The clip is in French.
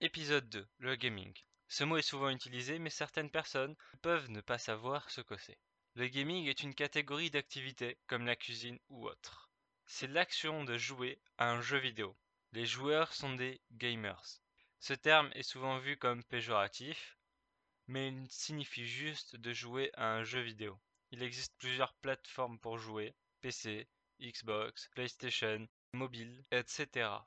Épisode 2. Le gaming. Ce mot est souvent utilisé, mais certaines personnes peuvent ne pas savoir ce que c'est. Le gaming est une catégorie d'activités, comme la cuisine ou autre. C'est l'action de jouer à un jeu vidéo. Les joueurs sont des gamers. Ce terme est souvent vu comme péjoratif, mais il signifie juste de jouer à un jeu vidéo. Il existe plusieurs plateformes pour jouer, PC, Xbox, PlayStation, mobile, etc.